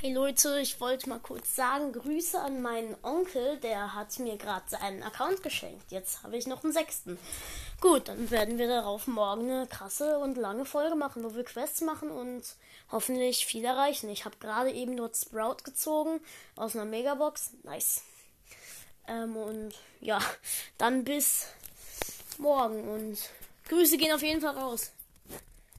Hey Leute, ich wollte mal kurz sagen, Grüße an meinen Onkel, der hat mir gerade seinen Account geschenkt. Jetzt habe ich noch einen sechsten. Gut, dann werden wir darauf morgen eine krasse und lange Folge machen, wo wir Quests machen und hoffentlich viel erreichen. Ich habe gerade eben dort Sprout gezogen aus einer Megabox. Nice. Ähm, und ja, dann bis morgen und Grüße gehen auf jeden Fall raus.